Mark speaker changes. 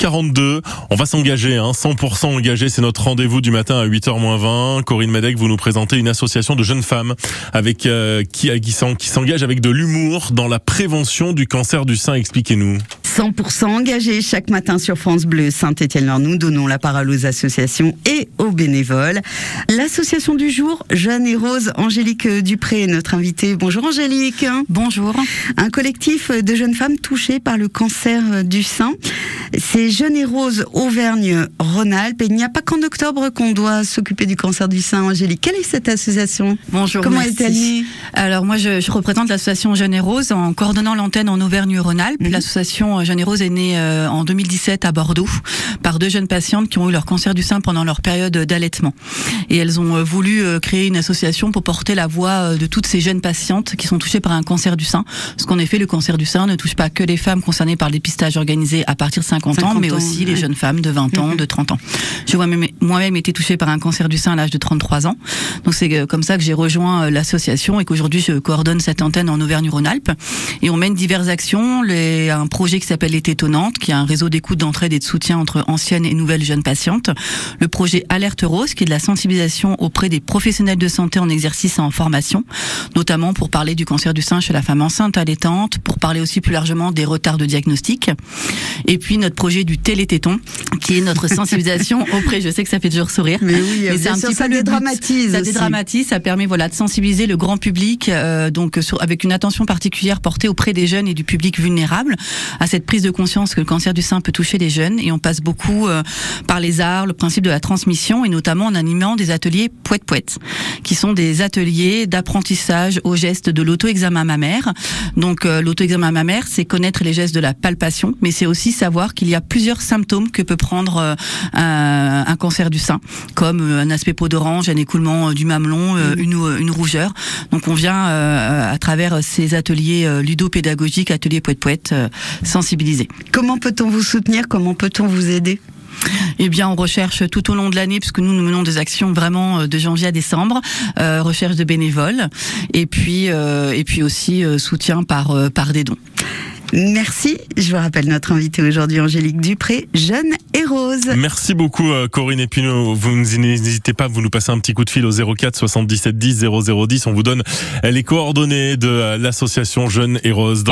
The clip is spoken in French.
Speaker 1: 8h42. On va s'engager, hein, 100% engagé. C'est notre rendez-vous du matin à 8h20. Corinne Madec, vous nous présentez une association de jeunes femmes avec euh, qui, qui s'engage avec de l'humour dans la prévention du cancer du sein. Expliquez-nous.
Speaker 2: 100% engagés chaque matin sur France Bleu Saint-Étienne. Nous donnons la parole aux associations et aux bénévoles. L'association du jour, Jeanne et Rose, Angélique Dupré, notre invitée. Bonjour Angélique.
Speaker 3: Bonjour.
Speaker 2: Un collectif de jeunes femmes touchées par le cancer du sein. C'est Jeune et Rose Auvergne-Rhône-Alpes. Il n'y a pas qu'en octobre qu'on doit s'occuper du cancer du sein, Angélique. Quelle est cette association?
Speaker 3: Bonjour.
Speaker 2: Comment est-elle
Speaker 3: Alors moi, je, je représente l'association Jeune et Rose en coordonnant l'antenne en Auvergne-Rhône-Alpes. Mhm. L'association Jeune et Rose est née euh, en 2017 à Bordeaux par deux jeunes patientes qui ont eu leur cancer du sein pendant leur période d'allaitement. Et elles ont euh, voulu euh, créer une association pour porter la voix de toutes ces jeunes patientes qui sont touchées par un cancer du sein. Parce qu'en effet, le cancer du sein ne touche pas que les femmes concernées par le dépistage organisé à partir de 50, ans, mais aussi les jeunes femmes de 20 ans, mhm. de 30 ans. Je vois moi-même été touchée par un cancer du sein à l'âge de 33 ans. Donc c'est comme ça que j'ai rejoint l'association et qu'aujourd'hui je coordonne cette antenne en Auvergne-Rhône-Alpes. Et on mène diverses actions. Les, un projet qui s'appelle Les Tétonnantes, qui est un réseau d'écoute, d'entraide et de soutien entre anciennes et nouvelles jeunes patientes. Le projet Alerte Rose, qui est de la sensibilisation auprès des professionnels de santé en exercice et en formation, notamment pour parler du cancer du sein chez la femme enceinte allaitante, pour parler aussi plus largement des retards de diagnostic. Et puis notre projet du télététon, qui est notre sensibilisation auprès, je sais que ça fait toujours sourire,
Speaker 2: mais oui, mais c'est un petit ça dédramatise.
Speaker 3: Ça dédramatise, ça permet voilà de sensibiliser le grand public, euh, donc sur, avec une attention particulière portée auprès des jeunes et du public vulnérable à cette prise de conscience que le cancer du sein peut toucher les jeunes et on passe beaucoup euh, par les arts, le principe de la transmission et notamment en animant des ateliers poète poète qui sont des ateliers d'apprentissage au geste de l'auto-examen mammaire. Donc euh, l'auto-examen mammaire, c'est connaître les gestes de la palpation, mais c'est aussi savoir qu'il y a plusieurs symptômes que peut prendre euh, un, un, cancer du sein, comme un aspect peau d'orange, un écoulement du mamelon, mmh. une, une rougeur. Donc on vient à travers ces ateliers ludopédagogiques, ateliers poète poète, sensibiliser.
Speaker 2: Comment peut-on vous soutenir? Comment peut-on vous aider?
Speaker 3: Eh bien, on recherche tout au long de l'année, puisque nous nous menons des actions vraiment euh, de janvier à décembre, euh, recherche de bénévoles, et puis euh, et puis aussi soutien par par des dons.
Speaker 2: Merci. Je vous rappelle notre invité aujourd'hui, Angélique Dupré, jeune et rose.
Speaker 1: Merci beaucoup, Corinne Epineau. Vous n'hésitez pas, vous nous passez un petit coup de fil au 04 77 10 0010. On vous donne les coordonnées de l'association Jeune et Rose.